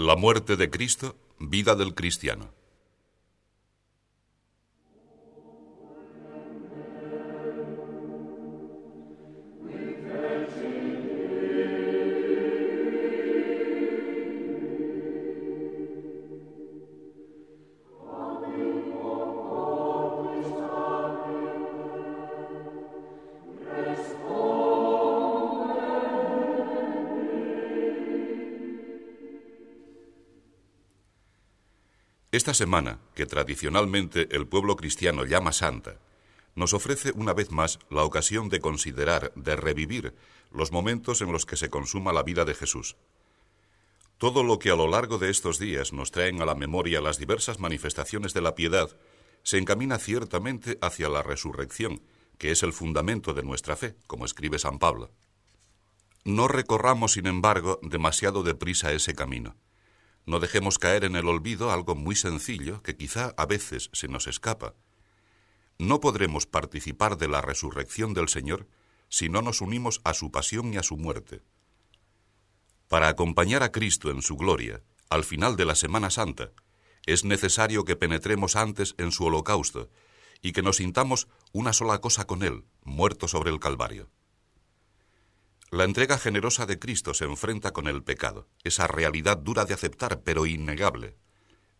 La muerte de Cristo, vida del cristiano. Esta semana, que tradicionalmente el pueblo cristiano llama Santa, nos ofrece una vez más la ocasión de considerar, de revivir los momentos en los que se consuma la vida de Jesús. Todo lo que a lo largo de estos días nos traen a la memoria las diversas manifestaciones de la piedad se encamina ciertamente hacia la resurrección, que es el fundamento de nuestra fe, como escribe San Pablo. No recorramos, sin embargo, demasiado deprisa ese camino. No dejemos caer en el olvido algo muy sencillo que quizá a veces se nos escapa. No podremos participar de la resurrección del Señor si no nos unimos a su pasión y a su muerte. Para acompañar a Cristo en su gloria, al final de la Semana Santa, es necesario que penetremos antes en su holocausto y que nos sintamos una sola cosa con Él, muerto sobre el Calvario. La entrega generosa de Cristo se enfrenta con el pecado, esa realidad dura de aceptar pero innegable,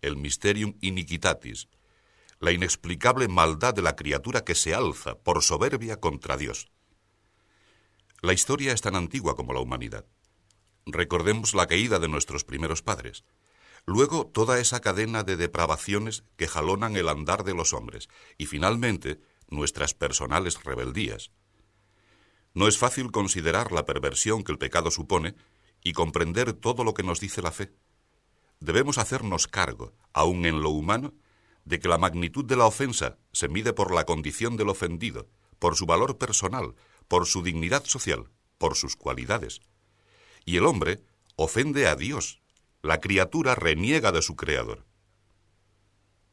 el mysterium iniquitatis, la inexplicable maldad de la criatura que se alza por soberbia contra Dios. La historia es tan antigua como la humanidad. Recordemos la caída de nuestros primeros padres, luego toda esa cadena de depravaciones que jalonan el andar de los hombres y finalmente nuestras personales rebeldías. No es fácil considerar la perversión que el pecado supone y comprender todo lo que nos dice la fe. Debemos hacernos cargo, aun en lo humano, de que la magnitud de la ofensa se mide por la condición del ofendido, por su valor personal, por su dignidad social, por sus cualidades. Y el hombre ofende a Dios, la criatura reniega de su Creador.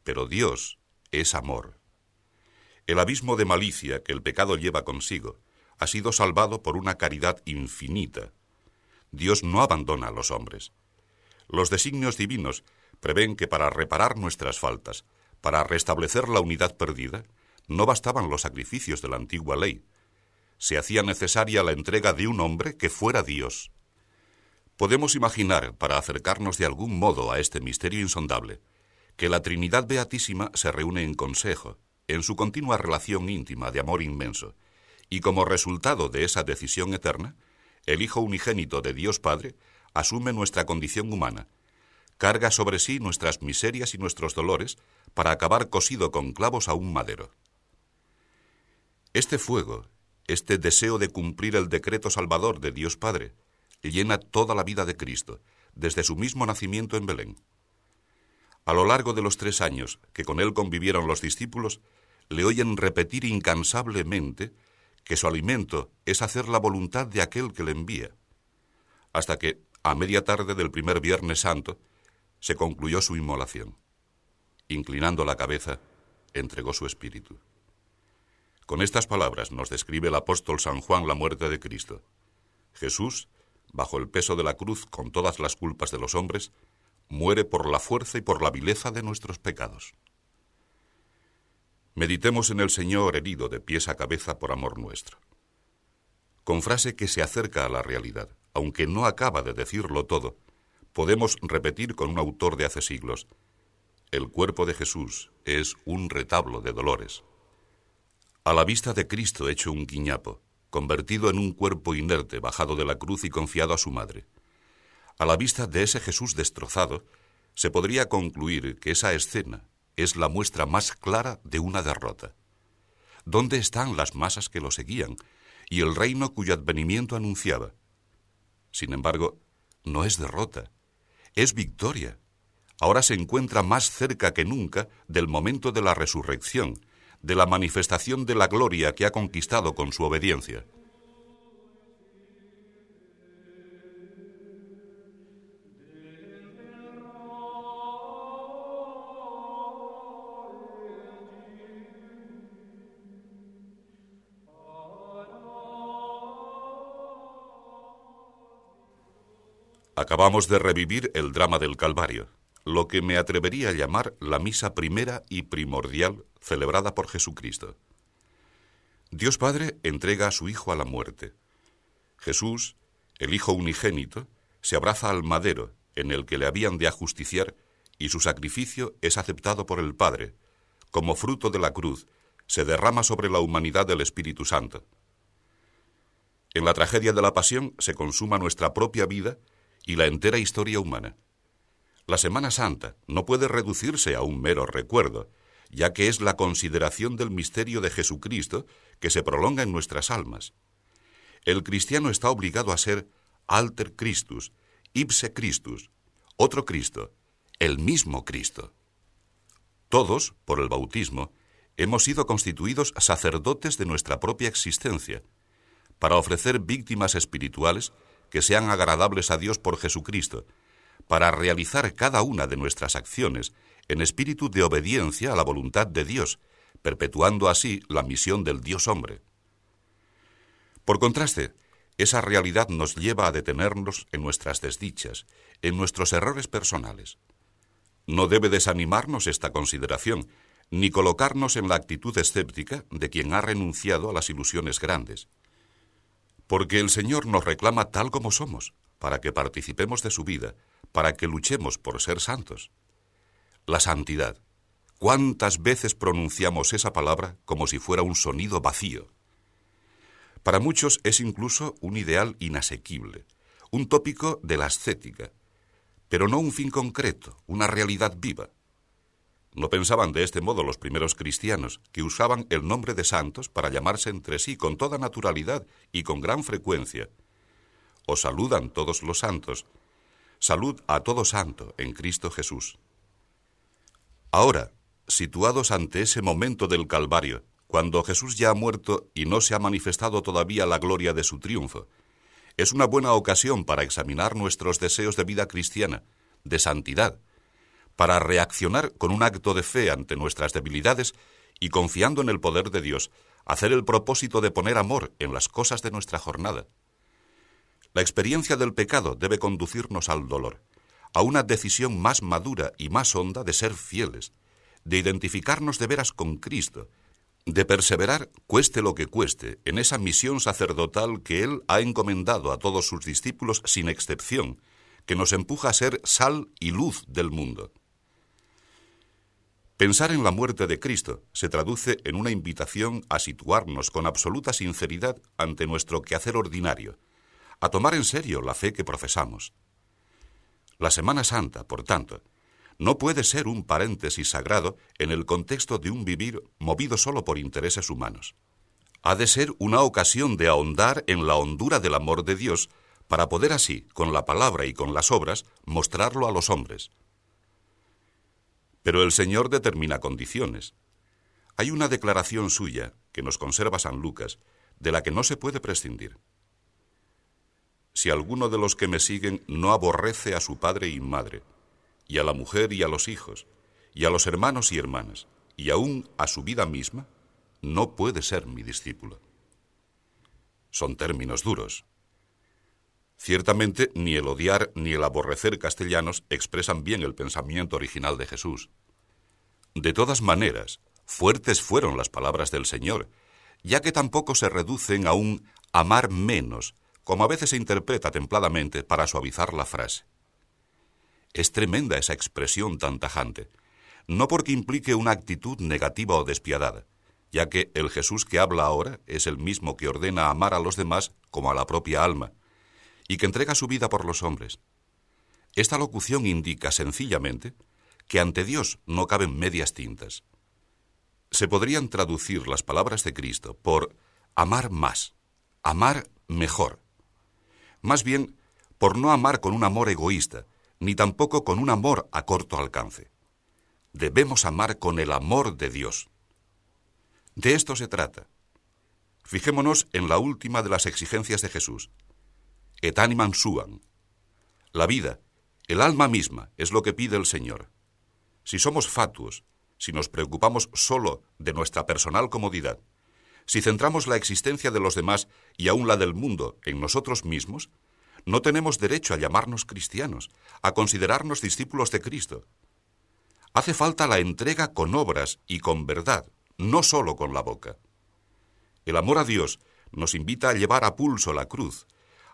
Pero Dios es amor. El abismo de malicia que el pecado lleva consigo, ha sido salvado por una caridad infinita. Dios no abandona a los hombres. Los designios divinos prevén que para reparar nuestras faltas, para restablecer la unidad perdida, no bastaban los sacrificios de la antigua ley. Se hacía necesaria la entrega de un hombre que fuera Dios. Podemos imaginar, para acercarnos de algún modo a este misterio insondable, que la Trinidad Beatísima se reúne en consejo, en su continua relación íntima de amor inmenso, y como resultado de esa decisión eterna, el Hijo unigénito de Dios Padre asume nuestra condición humana, carga sobre sí nuestras miserias y nuestros dolores para acabar cosido con clavos a un madero. Este fuego, este deseo de cumplir el decreto salvador de Dios Padre, llena toda la vida de Cristo, desde su mismo nacimiento en Belén. A lo largo de los tres años que con él convivieron los discípulos, le oyen repetir incansablemente que su alimento es hacer la voluntad de aquel que le envía, hasta que, a media tarde del primer Viernes Santo, se concluyó su inmolación. Inclinando la cabeza, entregó su espíritu. Con estas palabras nos describe el apóstol San Juan la muerte de Cristo. Jesús, bajo el peso de la cruz con todas las culpas de los hombres, muere por la fuerza y por la vileza de nuestros pecados. Meditemos en el Señor herido de pies a cabeza por amor nuestro. Con frase que se acerca a la realidad, aunque no acaba de decirlo todo, podemos repetir con un autor de hace siglos, el cuerpo de Jesús es un retablo de dolores. A la vista de Cristo hecho un guiñapo, convertido en un cuerpo inerte bajado de la cruz y confiado a su madre. A la vista de ese Jesús destrozado, se podría concluir que esa escena, es la muestra más clara de una derrota. ¿Dónde están las masas que lo seguían y el reino cuyo advenimiento anunciaba? Sin embargo, no es derrota, es victoria. Ahora se encuentra más cerca que nunca del momento de la resurrección, de la manifestación de la gloria que ha conquistado con su obediencia. Acabamos de revivir el drama del Calvario, lo que me atrevería a llamar la misa primera y primordial celebrada por Jesucristo. Dios Padre entrega a su Hijo a la muerte. Jesús, el Hijo unigénito, se abraza al madero en el que le habían de ajusticiar y su sacrificio es aceptado por el Padre. Como fruto de la cruz, se derrama sobre la humanidad del Espíritu Santo. En la tragedia de la pasión se consuma nuestra propia vida y la entera historia humana. La Semana Santa no puede reducirse a un mero recuerdo, ya que es la consideración del misterio de Jesucristo que se prolonga en nuestras almas. El cristiano está obligado a ser alter Christus, ipse Christus, otro Cristo, el mismo Cristo. Todos, por el bautismo, hemos sido constituidos sacerdotes de nuestra propia existencia, para ofrecer víctimas espirituales que sean agradables a Dios por Jesucristo, para realizar cada una de nuestras acciones en espíritu de obediencia a la voluntad de Dios, perpetuando así la misión del Dios hombre. Por contraste, esa realidad nos lleva a detenernos en nuestras desdichas, en nuestros errores personales. No debe desanimarnos esta consideración, ni colocarnos en la actitud escéptica de quien ha renunciado a las ilusiones grandes porque el Señor nos reclama tal como somos, para que participemos de su vida, para que luchemos por ser santos. La santidad. ¿Cuántas veces pronunciamos esa palabra como si fuera un sonido vacío? Para muchos es incluso un ideal inasequible, un tópico de la ascética, pero no un fin concreto, una realidad viva. No pensaban de este modo los primeros cristianos, que usaban el nombre de santos para llamarse entre sí con toda naturalidad y con gran frecuencia. Os saludan todos los santos. Salud a todo santo en Cristo Jesús. Ahora, situados ante ese momento del Calvario, cuando Jesús ya ha muerto y no se ha manifestado todavía la gloria de su triunfo, es una buena ocasión para examinar nuestros deseos de vida cristiana, de santidad, para reaccionar con un acto de fe ante nuestras debilidades y confiando en el poder de Dios, hacer el propósito de poner amor en las cosas de nuestra jornada. La experiencia del pecado debe conducirnos al dolor, a una decisión más madura y más honda de ser fieles, de identificarnos de veras con Cristo, de perseverar, cueste lo que cueste, en esa misión sacerdotal que Él ha encomendado a todos sus discípulos sin excepción, que nos empuja a ser sal y luz del mundo. Pensar en la muerte de Cristo se traduce en una invitación a situarnos con absoluta sinceridad ante nuestro quehacer ordinario, a tomar en serio la fe que profesamos. La Semana Santa, por tanto, no puede ser un paréntesis sagrado en el contexto de un vivir movido solo por intereses humanos. Ha de ser una ocasión de ahondar en la hondura del amor de Dios para poder así, con la palabra y con las obras, mostrarlo a los hombres. Pero el Señor determina condiciones. Hay una declaración suya, que nos conserva San Lucas, de la que no se puede prescindir. Si alguno de los que me siguen no aborrece a su padre y madre, y a la mujer y a los hijos, y a los hermanos y hermanas, y aún a su vida misma, no puede ser mi discípulo. Son términos duros. Ciertamente, ni el odiar ni el aborrecer castellanos expresan bien el pensamiento original de Jesús. De todas maneras, fuertes fueron las palabras del Señor, ya que tampoco se reducen a un amar menos, como a veces se interpreta templadamente para suavizar la frase. Es tremenda esa expresión tan tajante, no porque implique una actitud negativa o despiadada, ya que el Jesús que habla ahora es el mismo que ordena amar a los demás como a la propia alma, y que entrega su vida por los hombres. Esta locución indica sencillamente que ante Dios no caben medias tintas. Se podrían traducir las palabras de Cristo por amar más, amar mejor. Más bien, por no amar con un amor egoísta, ni tampoco con un amor a corto alcance. Debemos amar con el amor de Dios. De esto se trata. Fijémonos en la última de las exigencias de Jesús, et animam suam. La vida, el alma misma, es lo que pide el Señor. Si somos fatuos, si nos preocupamos solo de nuestra personal comodidad, si centramos la existencia de los demás y aún la del mundo en nosotros mismos, no tenemos derecho a llamarnos cristianos, a considerarnos discípulos de Cristo. Hace falta la entrega con obras y con verdad, no solo con la boca. El amor a Dios nos invita a llevar a pulso la cruz,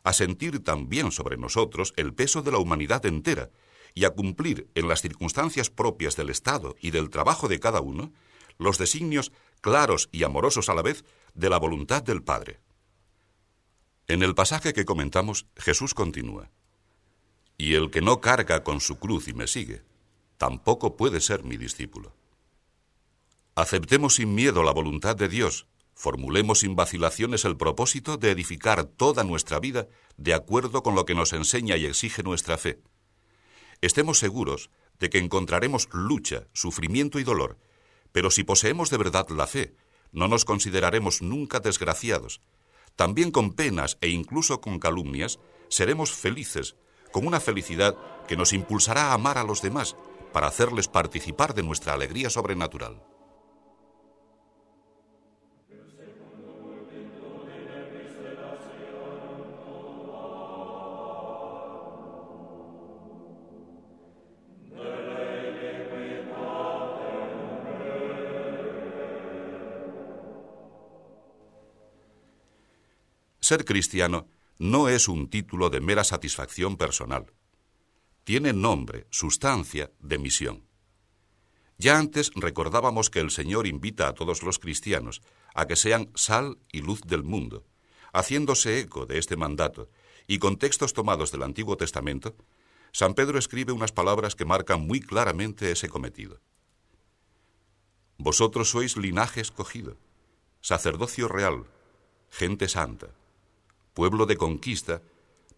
a sentir también sobre nosotros el peso de la humanidad entera y a cumplir en las circunstancias propias del Estado y del trabajo de cada uno los designios claros y amorosos a la vez de la voluntad del Padre. En el pasaje que comentamos, Jesús continúa, Y el que no carga con su cruz y me sigue, tampoco puede ser mi discípulo. Aceptemos sin miedo la voluntad de Dios, formulemos sin vacilaciones el propósito de edificar toda nuestra vida de acuerdo con lo que nos enseña y exige nuestra fe. Estemos seguros de que encontraremos lucha, sufrimiento y dolor, pero si poseemos de verdad la fe, no nos consideraremos nunca desgraciados. También con penas e incluso con calumnias, seremos felices, con una felicidad que nos impulsará a amar a los demás para hacerles participar de nuestra alegría sobrenatural. Ser cristiano no es un título de mera satisfacción personal. Tiene nombre, sustancia, de misión. Ya antes recordábamos que el Señor invita a todos los cristianos a que sean sal y luz del mundo, haciéndose eco de este mandato y con textos tomados del Antiguo Testamento, San Pedro escribe unas palabras que marcan muy claramente ese cometido. Vosotros sois linaje escogido, sacerdocio real, gente santa pueblo de conquista,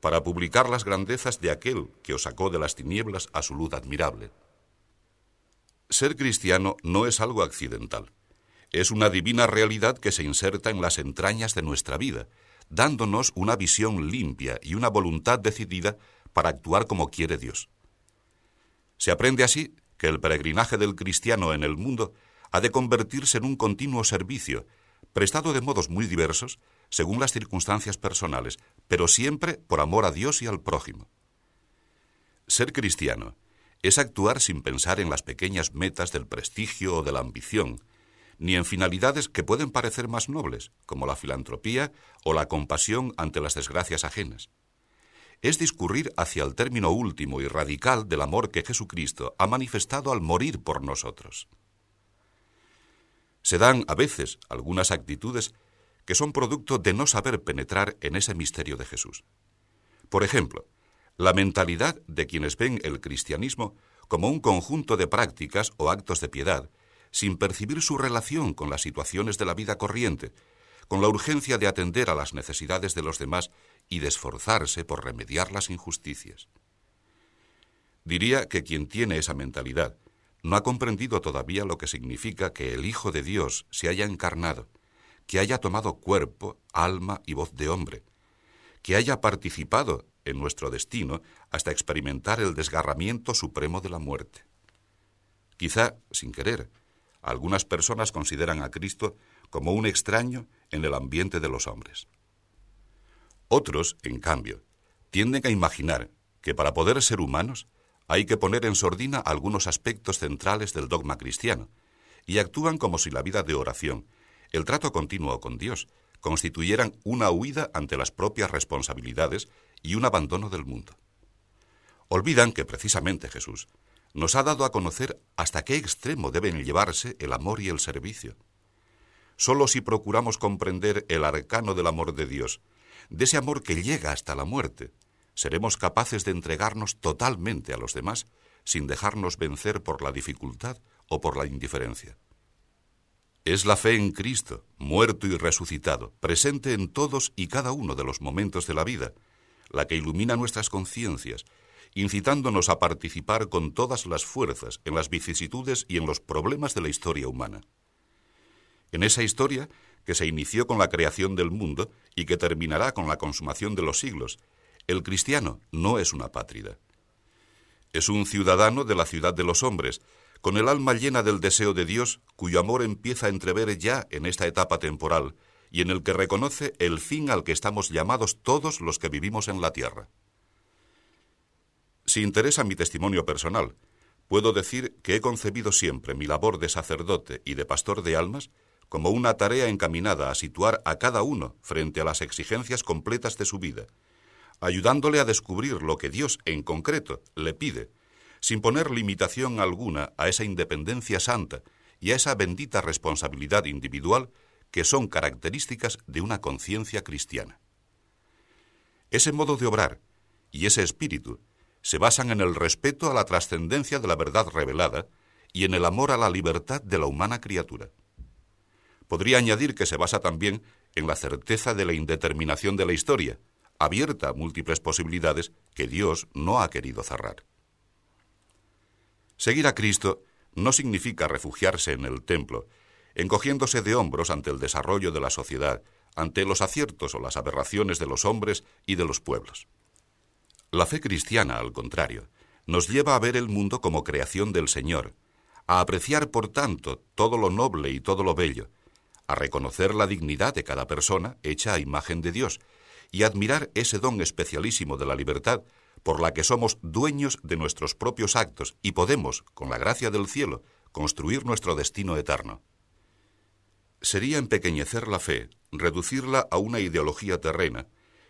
para publicar las grandezas de aquel que os sacó de las tinieblas a su luz admirable. Ser cristiano no es algo accidental. Es una divina realidad que se inserta en las entrañas de nuestra vida, dándonos una visión limpia y una voluntad decidida para actuar como quiere Dios. Se aprende así que el peregrinaje del cristiano en el mundo ha de convertirse en un continuo servicio, prestado de modos muy diversos, según las circunstancias personales, pero siempre por amor a Dios y al prójimo. Ser cristiano es actuar sin pensar en las pequeñas metas del prestigio o de la ambición, ni en finalidades que pueden parecer más nobles, como la filantropía o la compasión ante las desgracias ajenas. Es discurrir hacia el término último y radical del amor que Jesucristo ha manifestado al morir por nosotros. Se dan a veces algunas actitudes que son producto de no saber penetrar en ese misterio de Jesús. Por ejemplo, la mentalidad de quienes ven el cristianismo como un conjunto de prácticas o actos de piedad, sin percibir su relación con las situaciones de la vida corriente, con la urgencia de atender a las necesidades de los demás y de esforzarse por remediar las injusticias. Diría que quien tiene esa mentalidad no ha comprendido todavía lo que significa que el Hijo de Dios se haya encarnado, que haya tomado cuerpo, alma y voz de hombre, que haya participado en nuestro destino hasta experimentar el desgarramiento supremo de la muerte. Quizá, sin querer, algunas personas consideran a Cristo como un extraño en el ambiente de los hombres. Otros, en cambio, tienden a imaginar que para poder ser humanos hay que poner en sordina algunos aspectos centrales del dogma cristiano, y actúan como si la vida de oración el trato continuo con Dios constituyeran una huida ante las propias responsabilidades y un abandono del mundo. Olvidan que precisamente Jesús nos ha dado a conocer hasta qué extremo deben llevarse el amor y el servicio. Solo si procuramos comprender el arcano del amor de Dios, de ese amor que llega hasta la muerte, seremos capaces de entregarnos totalmente a los demás sin dejarnos vencer por la dificultad o por la indiferencia. Es la fe en Cristo, muerto y resucitado, presente en todos y cada uno de los momentos de la vida, la que ilumina nuestras conciencias, incitándonos a participar con todas las fuerzas en las vicisitudes y en los problemas de la historia humana. En esa historia, que se inició con la creación del mundo y que terminará con la consumación de los siglos, el cristiano no es una pátrida. Es un ciudadano de la ciudad de los hombres, con el alma llena del deseo de Dios, cuyo amor empieza a entrever ya en esta etapa temporal, y en el que reconoce el fin al que estamos llamados todos los que vivimos en la tierra. Si interesa mi testimonio personal, puedo decir que he concebido siempre mi labor de sacerdote y de pastor de almas como una tarea encaminada a situar a cada uno frente a las exigencias completas de su vida, ayudándole a descubrir lo que Dios en concreto le pide, sin poner limitación alguna a esa independencia santa y a esa bendita responsabilidad individual que son características de una conciencia cristiana. Ese modo de obrar y ese espíritu se basan en el respeto a la trascendencia de la verdad revelada y en el amor a la libertad de la humana criatura. Podría añadir que se basa también en la certeza de la indeterminación de la historia, abierta a múltiples posibilidades que Dios no ha querido cerrar. Seguir a Cristo no significa refugiarse en el templo, encogiéndose de hombros ante el desarrollo de la sociedad, ante los aciertos o las aberraciones de los hombres y de los pueblos. La fe cristiana, al contrario, nos lleva a ver el mundo como creación del Señor, a apreciar, por tanto, todo lo noble y todo lo bello, a reconocer la dignidad de cada persona hecha a imagen de Dios y admirar ese don especialísimo de la libertad por la que somos dueños de nuestros propios actos y podemos, con la gracia del cielo, construir nuestro destino eterno. Sería empequeñecer la fe, reducirla a una ideología terrena,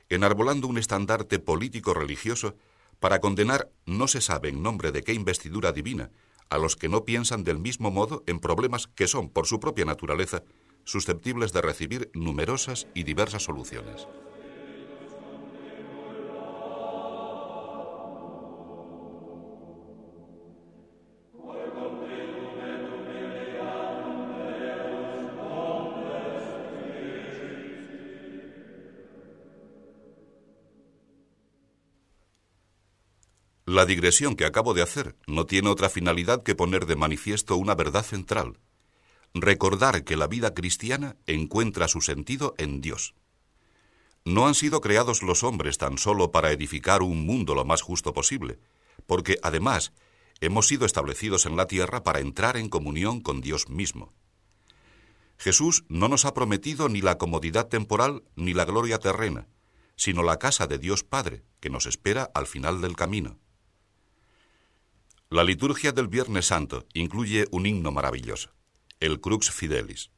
enarbolando un estandarte político-religioso para condenar no se sabe en nombre de qué investidura divina a los que no piensan del mismo modo en problemas que son, por su propia naturaleza, susceptibles de recibir numerosas y diversas soluciones. La digresión que acabo de hacer no tiene otra finalidad que poner de manifiesto una verdad central. Recordar que la vida cristiana encuentra su sentido en Dios. No han sido creados los hombres tan solo para edificar un mundo lo más justo posible, porque además hemos sido establecidos en la tierra para entrar en comunión con Dios mismo. Jesús no nos ha prometido ni la comodidad temporal ni la gloria terrena, sino la casa de Dios Padre, que nos espera al final del camino. La liturgia del Viernes Santo incluye un himno maravilloso, el Crux Fidelis.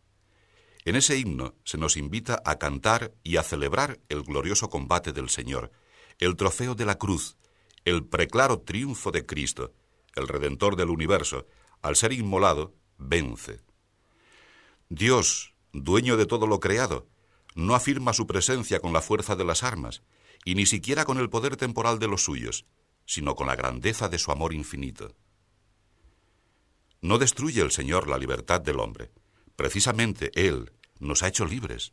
En ese himno se nos invita a cantar y a celebrar el glorioso combate del Señor, el trofeo de la cruz, el preclaro triunfo de Cristo, el Redentor del universo, al ser inmolado, vence. Dios, dueño de todo lo creado, no afirma su presencia con la fuerza de las armas, y ni siquiera con el poder temporal de los suyos, sino con la grandeza de su amor infinito. No destruye el Señor la libertad del hombre. Precisamente Él nos ha hecho libres.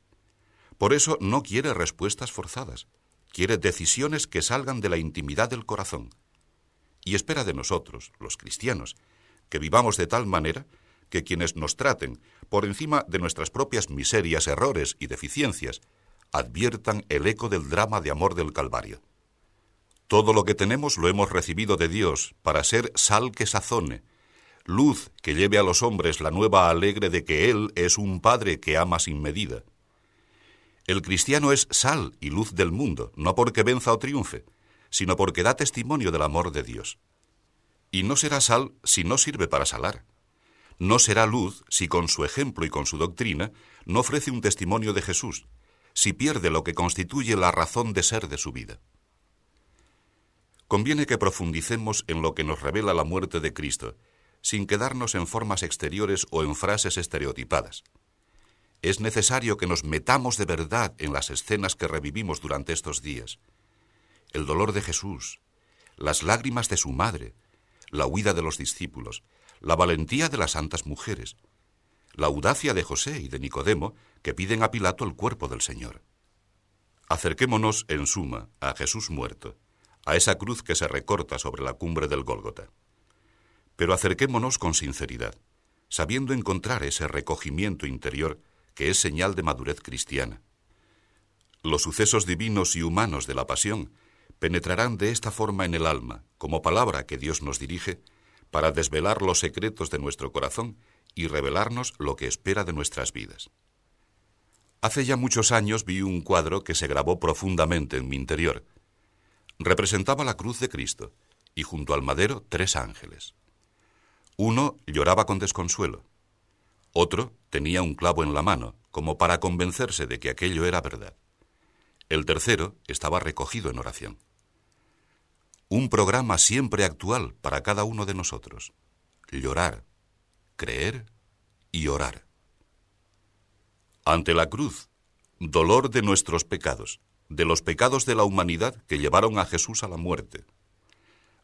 Por eso no quiere respuestas forzadas, quiere decisiones que salgan de la intimidad del corazón. Y espera de nosotros, los cristianos, que vivamos de tal manera que quienes nos traten, por encima de nuestras propias miserias, errores y deficiencias, adviertan el eco del drama de amor del Calvario. Todo lo que tenemos lo hemos recibido de Dios para ser sal que sazone, luz que lleve a los hombres la nueva alegre de que Él es un Padre que ama sin medida. El cristiano es sal y luz del mundo, no porque venza o triunfe, sino porque da testimonio del amor de Dios. Y no será sal si no sirve para salar. No será luz si con su ejemplo y con su doctrina no ofrece un testimonio de Jesús, si pierde lo que constituye la razón de ser de su vida conviene que profundicemos en lo que nos revela la muerte de Cristo, sin quedarnos en formas exteriores o en frases estereotipadas. Es necesario que nos metamos de verdad en las escenas que revivimos durante estos días. El dolor de Jesús, las lágrimas de su madre, la huida de los discípulos, la valentía de las santas mujeres, la audacia de José y de Nicodemo que piden a Pilato el cuerpo del Señor. Acerquémonos, en suma, a Jesús muerto, a esa cruz que se recorta sobre la cumbre del Gólgota. Pero acerquémonos con sinceridad, sabiendo encontrar ese recogimiento interior que es señal de madurez cristiana. Los sucesos divinos y humanos de la pasión penetrarán de esta forma en el alma, como palabra que Dios nos dirige, para desvelar los secretos de nuestro corazón y revelarnos lo que espera de nuestras vidas. Hace ya muchos años vi un cuadro que se grabó profundamente en mi interior, representaba la cruz de Cristo y junto al madero tres ángeles. Uno lloraba con desconsuelo, otro tenía un clavo en la mano, como para convencerse de que aquello era verdad. El tercero estaba recogido en oración. Un programa siempre actual para cada uno de nosotros. Llorar, creer y orar. Ante la cruz, dolor de nuestros pecados, de los pecados de la humanidad que llevaron a Jesús a la muerte.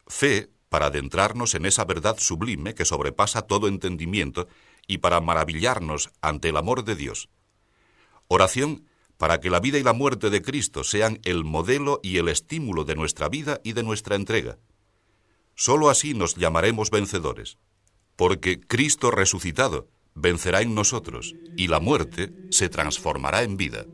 Fe para adentrarnos en esa verdad sublime que sobrepasa todo entendimiento y para maravillarnos ante el amor de Dios. Oración para que la vida y la muerte de Cristo sean el modelo y el estímulo de nuestra vida y de nuestra entrega. Solo así nos llamaremos vencedores, porque Cristo resucitado vencerá en nosotros y la muerte se transformará en vida.